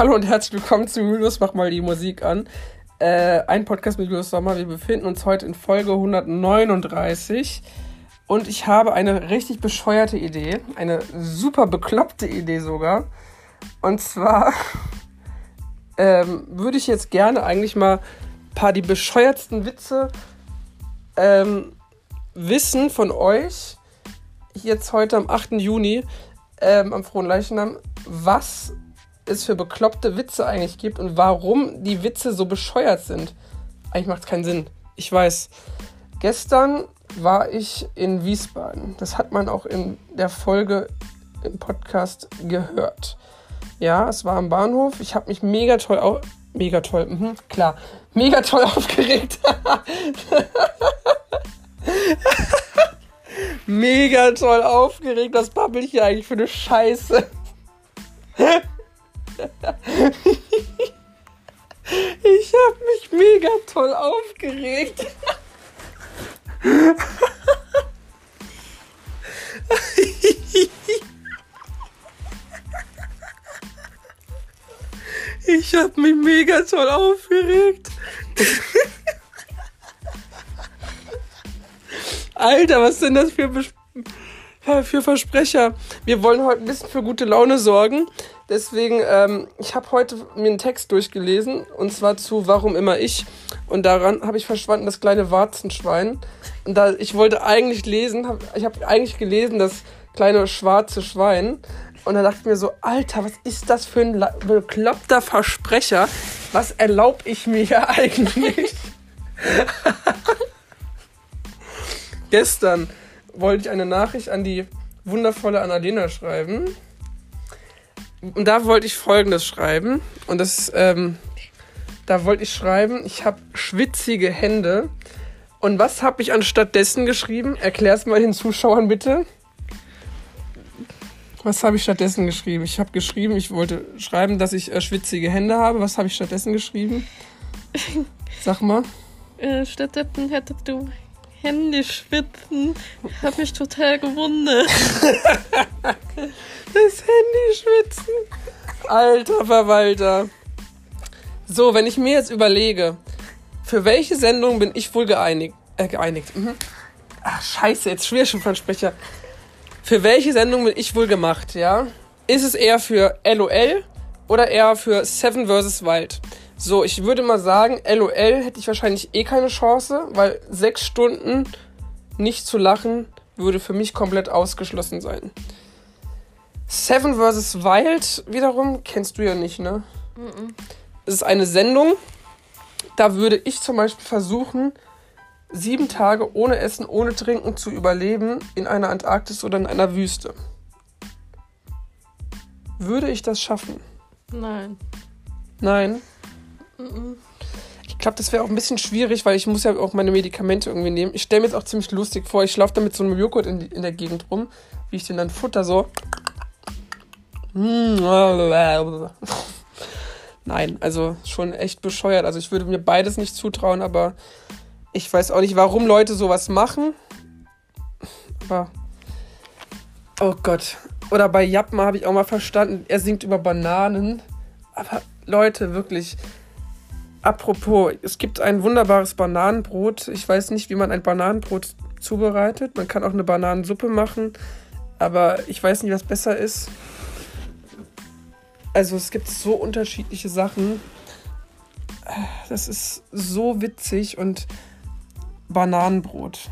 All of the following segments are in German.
Hallo und herzlich willkommen zu Julius, mach mal die Musik an. Äh, ein Podcast mit Julius Sommer. Wir befinden uns heute in Folge 139 und ich habe eine richtig bescheuerte Idee, eine super bekloppte Idee sogar. Und zwar ähm, würde ich jetzt gerne eigentlich mal ein paar die bescheuertsten Witze ähm, wissen von euch, jetzt heute am 8. Juni, ähm, am Frohen Leichnam, was es für bekloppte Witze eigentlich gibt und warum die Witze so bescheuert sind. Eigentlich macht es keinen Sinn. Ich weiß. Gestern war ich in Wiesbaden. Das hat man auch in der Folge im Podcast gehört. Ja, es war am Bahnhof. Ich habe mich mega toll auf. Mega toll, mhm, klar. Mega toll aufgeregt. mega toll aufgeregt. Was babbel ich hier eigentlich für eine Scheiße? Ich habe mich mega toll aufgeregt. Ich habe mich mega toll aufgeregt. Alter, was sind das für, Bes für Versprecher? Wir wollen heute ein bisschen für gute Laune sorgen. Deswegen, ähm, ich habe heute mir einen Text durchgelesen und zwar zu Warum immer ich. Und daran habe ich verschwanden, das kleine Warzenschwein. Und da ich wollte eigentlich lesen, hab, ich habe eigentlich gelesen, das kleine schwarze Schwein. Und da dachte ich mir so, Alter, was ist das für ein bekloppter Versprecher? Was erlaube ich mir hier eigentlich? Gestern wollte ich eine Nachricht an die wundervolle Annalena schreiben. Und da wollte ich Folgendes schreiben. Und das, ähm, da wollte ich schreiben, ich habe schwitzige Hände. Und was habe ich anstattdessen geschrieben? Erklär es mal den Zuschauern bitte. Was habe ich stattdessen geschrieben? Ich habe geschrieben, ich wollte schreiben, dass ich äh, schwitzige Hände habe. Was habe ich stattdessen geschrieben? Sag mal. Äh, stattdessen hättest du Hände schwitzen. Habe mich total gewundert. das Handy schwitzen. Alter Verwalter. So, wenn ich mir jetzt überlege, für welche Sendung bin ich wohl geeinigt? Äh, geeinigt. Mhm. Ach, scheiße, jetzt schwer schon Versprecher. Für welche Sendung bin ich wohl gemacht, ja? Ist es eher für LOL oder eher für Seven vs. Wild? So, ich würde mal sagen, LOL hätte ich wahrscheinlich eh keine Chance, weil sechs Stunden nicht zu lachen würde für mich komplett ausgeschlossen sein. Seven vs. Wild wiederum kennst du ja nicht, ne? Mhm. Es ist eine Sendung, da würde ich zum Beispiel versuchen, sieben Tage ohne Essen, ohne Trinken zu überleben in einer Antarktis oder in einer Wüste. Würde ich das schaffen? Nein. Nein? Ich glaube, das wäre auch ein bisschen schwierig, weil ich muss ja auch meine Medikamente irgendwie nehmen. Ich stelle mir jetzt auch ziemlich lustig vor, ich laufe da mit so einem Joghurt in, in der Gegend rum, wie ich den dann futter so. Nein, also schon echt bescheuert. Also ich würde mir beides nicht zutrauen, aber ich weiß auch nicht, warum Leute sowas machen. Aber. Oh Gott. Oder bei Japma habe ich auch mal verstanden, er singt über Bananen. Aber Leute, wirklich. Apropos, es gibt ein wunderbares Bananenbrot. Ich weiß nicht, wie man ein Bananenbrot zubereitet. Man kann auch eine Bananensuppe machen. Aber ich weiß nicht, was besser ist. Also es gibt so unterschiedliche Sachen. Das ist so witzig und Bananenbrot.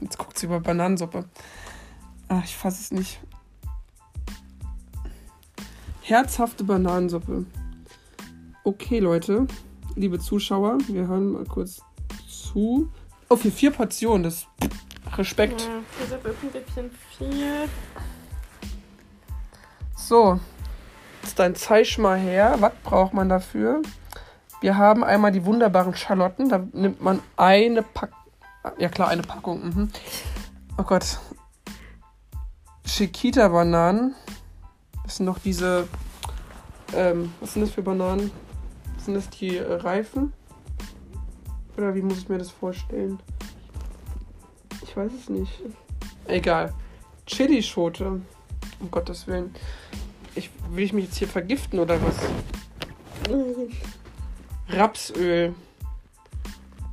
Jetzt guckt sie über Bananensuppe. Ach, ich fasse es nicht. Herzhafte Bananensuppe. Okay, Leute, liebe Zuschauer, wir hören mal kurz zu. Oh, für vier Portionen, das Respekt. Ja, das ist ein bisschen viel. So, jetzt dein Zeig mal her. Was braucht man dafür? Wir haben einmal die wunderbaren Schalotten. Da nimmt man eine Packung. Ja klar, eine Packung. Mhm. Oh Gott. Chiquita-Bananen. Das sind noch diese. Ähm, was sind das für Bananen? Sind das die äh, Reifen? Oder wie muss ich mir das vorstellen? Ich weiß es nicht. Egal. Chilischote. Um Gottes Willen. Ich, will ich mich jetzt hier vergiften oder was? Rapsöl.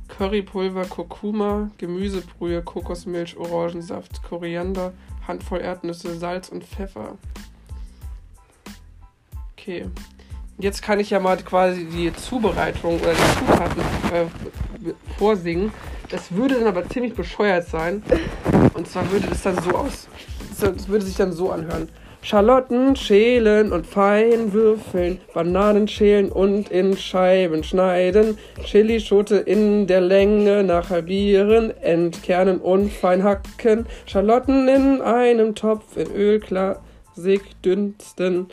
Currypulver, Kurkuma, Gemüsebrühe, Kokosmilch, Orangensaft, Koriander, Handvoll Erdnüsse, Salz und Pfeffer. Okay. Jetzt kann ich ja mal quasi die Zubereitung oder die Zutaten äh, vorsingen. Das würde dann aber ziemlich bescheuert sein. Und zwar würde das dann so aus. Das würde sich dann so anhören. Schalotten schälen und fein würfeln, Bananen schälen und in Scheiben schneiden, Chilischote in der Länge nach halbieren, entkernen und fein hacken, Schalotten in einem Topf in Öl klassig dünsten,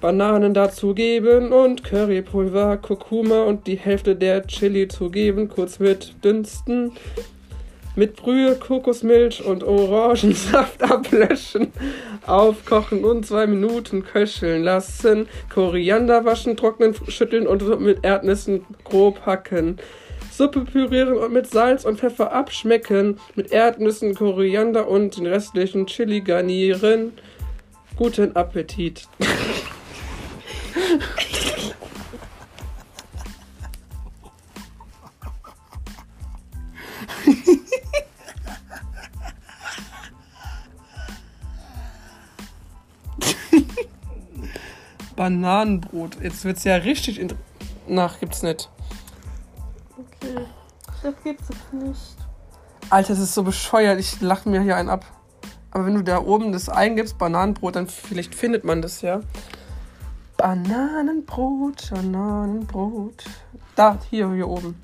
Bananen dazugeben und Currypulver, Kurkuma und die Hälfte der Chili zugeben, kurz mit dünsten, mit Brühe, Kokosmilch und Orangensaft ablöschen, aufkochen und zwei Minuten köcheln lassen, Koriander waschen, trocknen, schütteln und mit Erdnüssen grob hacken. Suppe pürieren und mit Salz und Pfeffer abschmecken, mit Erdnüssen, Koriander und den restlichen Chili garnieren. Guten Appetit. Bananenbrot. Jetzt wird's ja richtig. Nach gibt's nicht. Okay. Das gibt's nicht. Alter, das ist so bescheuert. Ich lache mir hier einen ab. Aber wenn du da oben das eingibst, Bananenbrot, dann vielleicht findet man das ja. Bananenbrot, Bananenbrot. Da, hier, hier oben.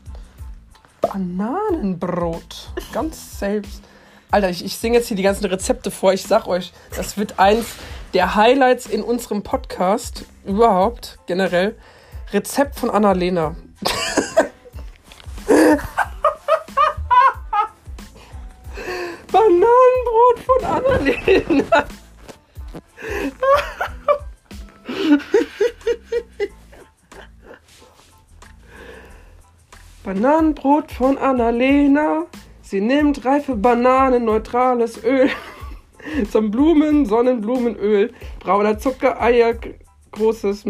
Bananenbrot. Ganz selbst. Alter, ich, ich singe jetzt hier die ganzen Rezepte vor. Ich sag euch, das wird eins der Highlights in unserem Podcast überhaupt, generell. Rezept von Annalena. Bananenbrot von Annalena. Bananenbrot von Annalena. Sie nimmt reife Bananen, neutrales Öl zum Blumen, Sonnenblumenöl, brauner Zucker, Eier, großes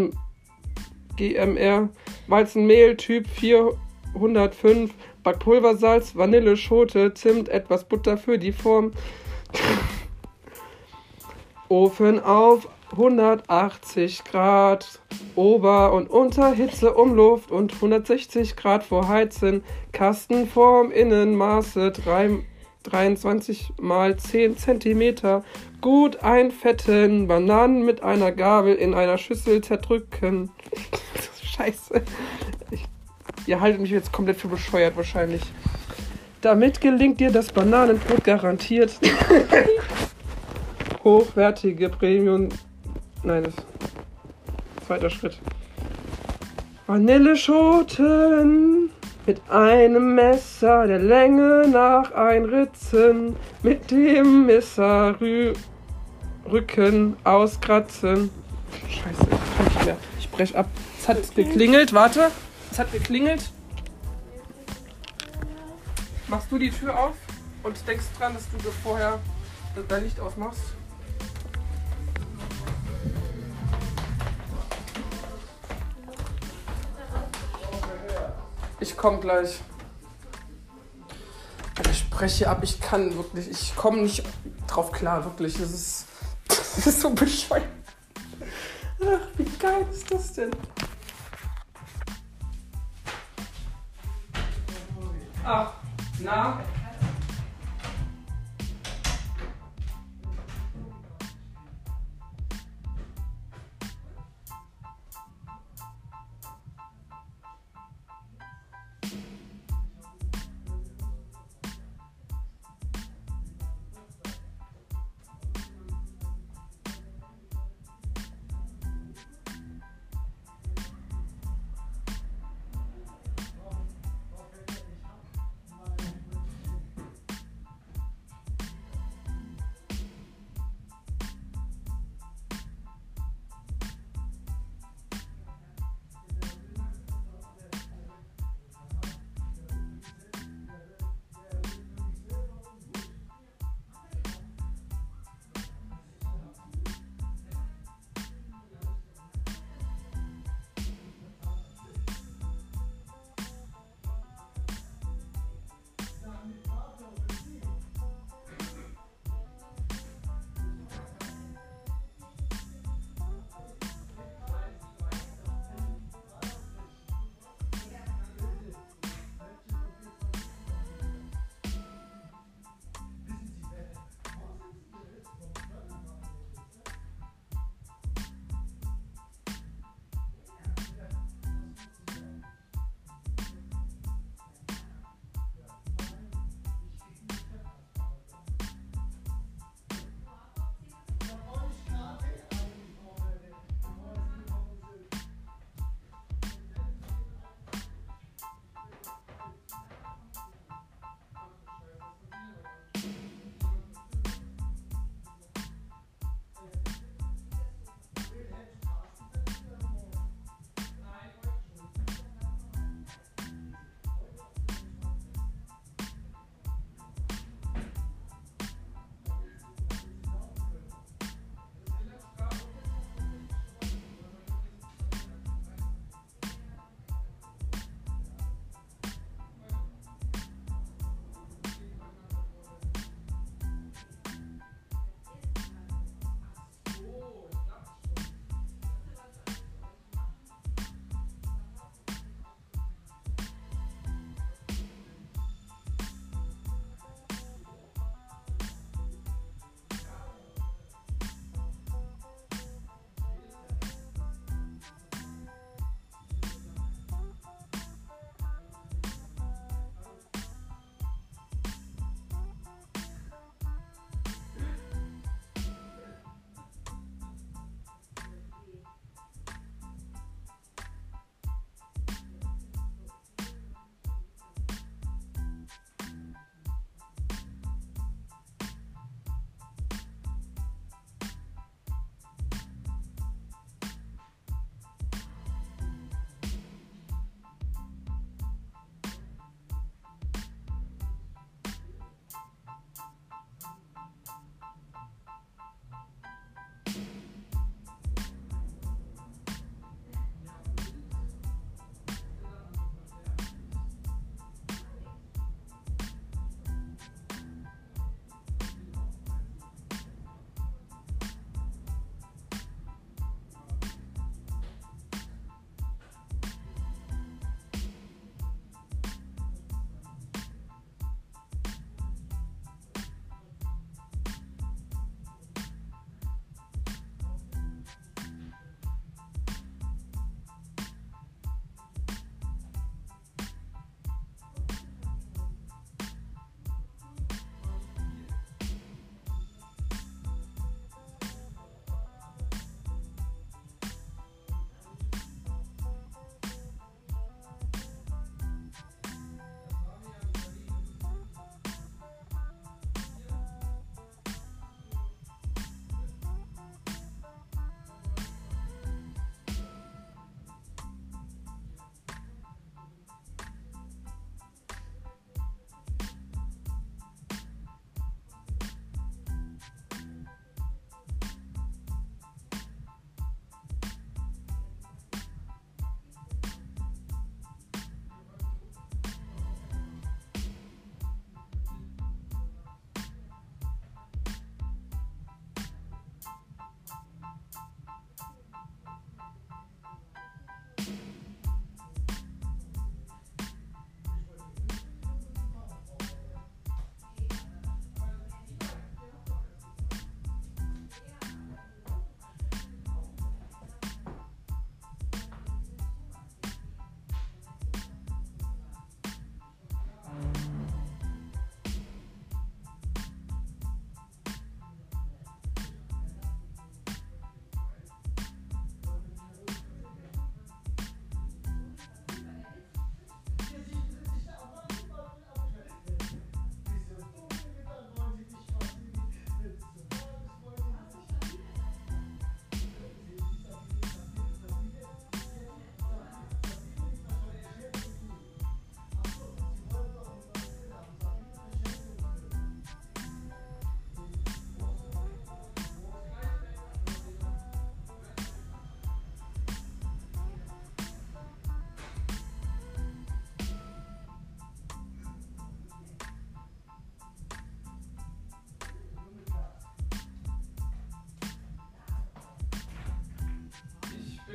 GMR, Weizenmehl Typ 405, Backpulversalz, Vanille, Schote, Zimt, etwas Butter für die Form. Ofen auf 180 Grad, Ober- und Unterhitze Umluft und 160 Grad vorheizen, Kastenform, Innenmaße 3 23 mal 10 cm. Gut einfetten, Bananen mit einer Gabel in einer Schüssel zerdrücken. Scheiße. Ich, ihr haltet mich jetzt komplett für bescheuert wahrscheinlich. Damit gelingt dir das Bananenbrot garantiert. Hochwertige Premium. Nein, das. Zweiter Schritt. Vanilleschoten mit einem Messer der Länge nach einritzen, mit dem Messer Rücken auskratzen. Scheiße, ich kann nicht mehr. Ich brech ab. Es hat geklingelt, warte. Es hat geklingelt. Machst du die Tür auf und denkst dran, dass du vorher dein Licht ausmachst? Ich komme gleich. Ich spreche ab, ich kann wirklich, ich komme nicht drauf klar, wirklich. Das ist, das ist so bescheuert. Ach, wie geil ist das denn? Ach, na?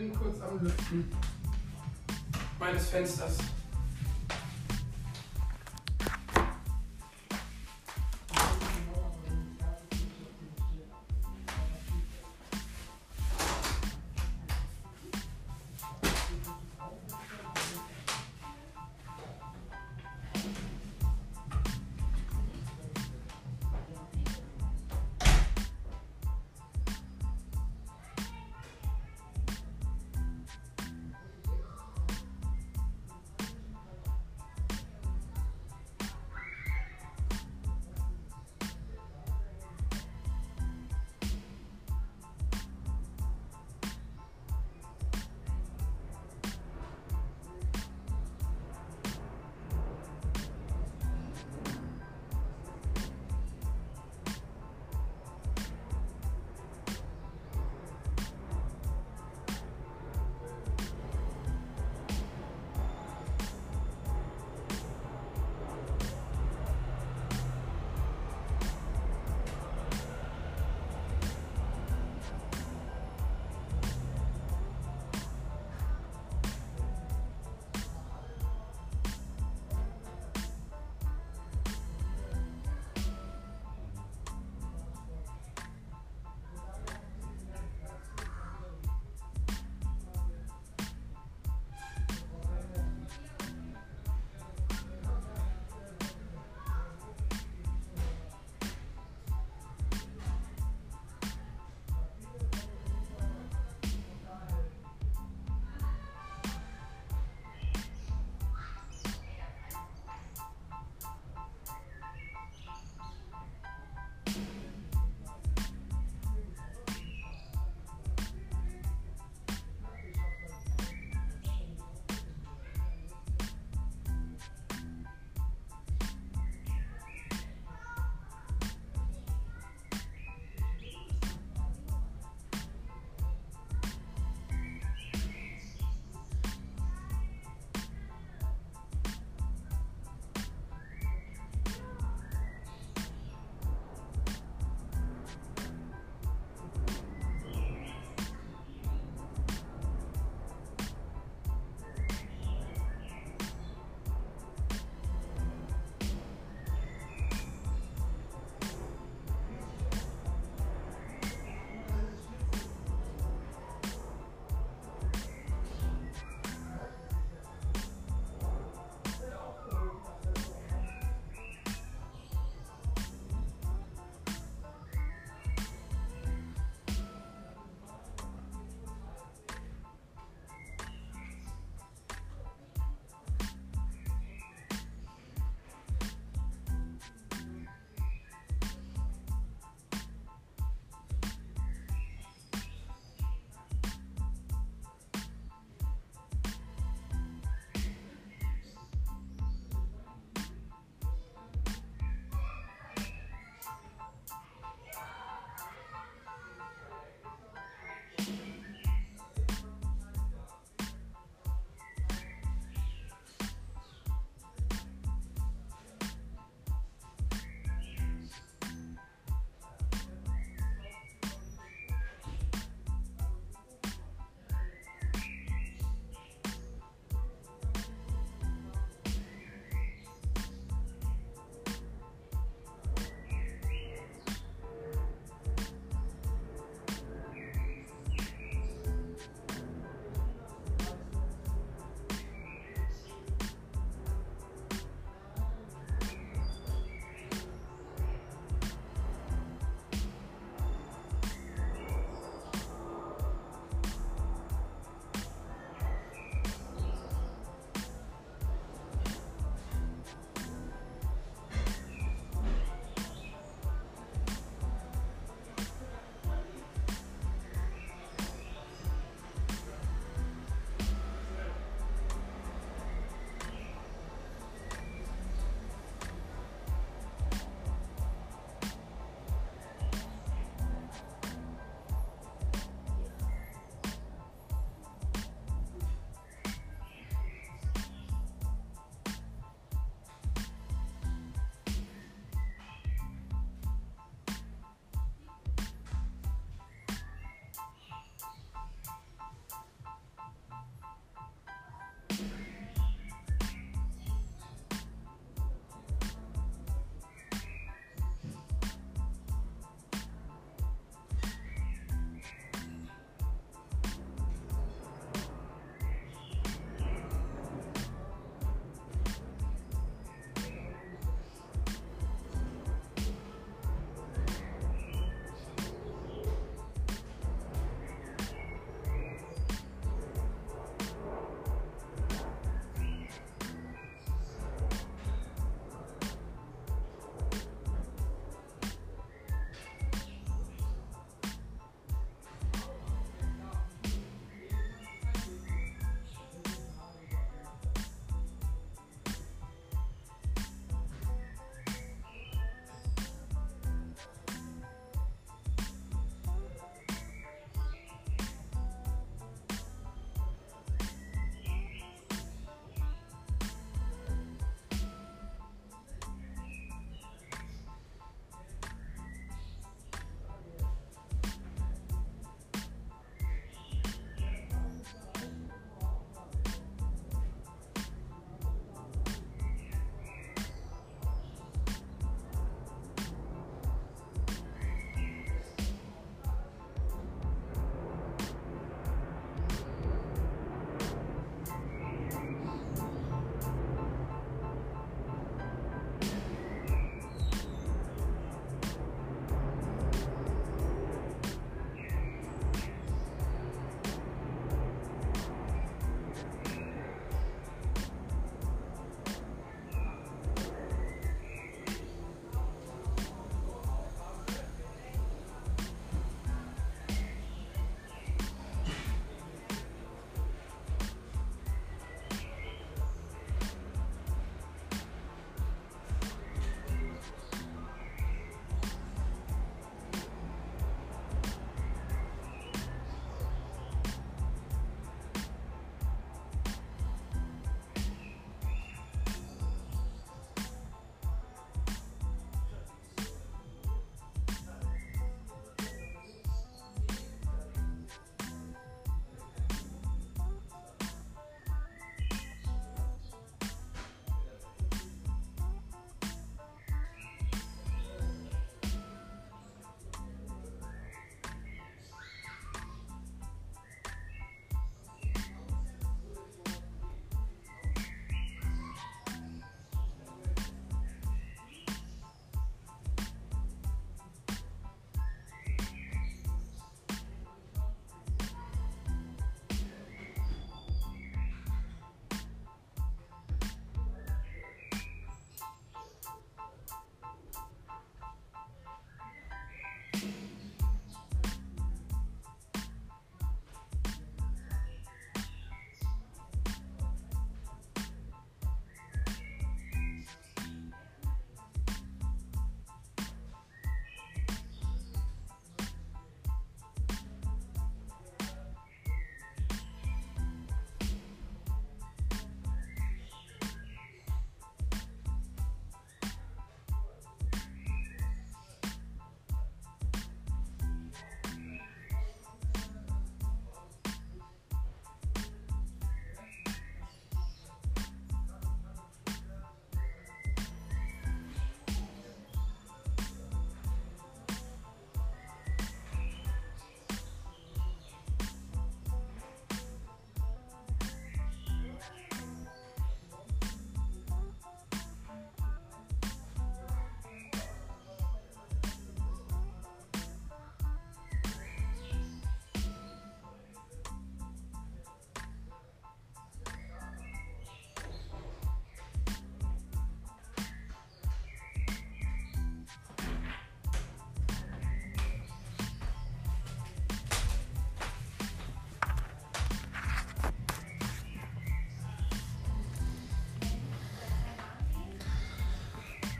Bin kurz am Lüften meines Fensters.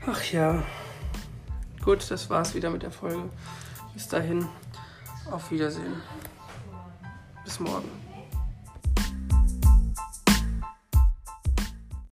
Ach ja. Gut, das war's wieder mit der Folge. Bis dahin. Auf Wiedersehen. Bis morgen.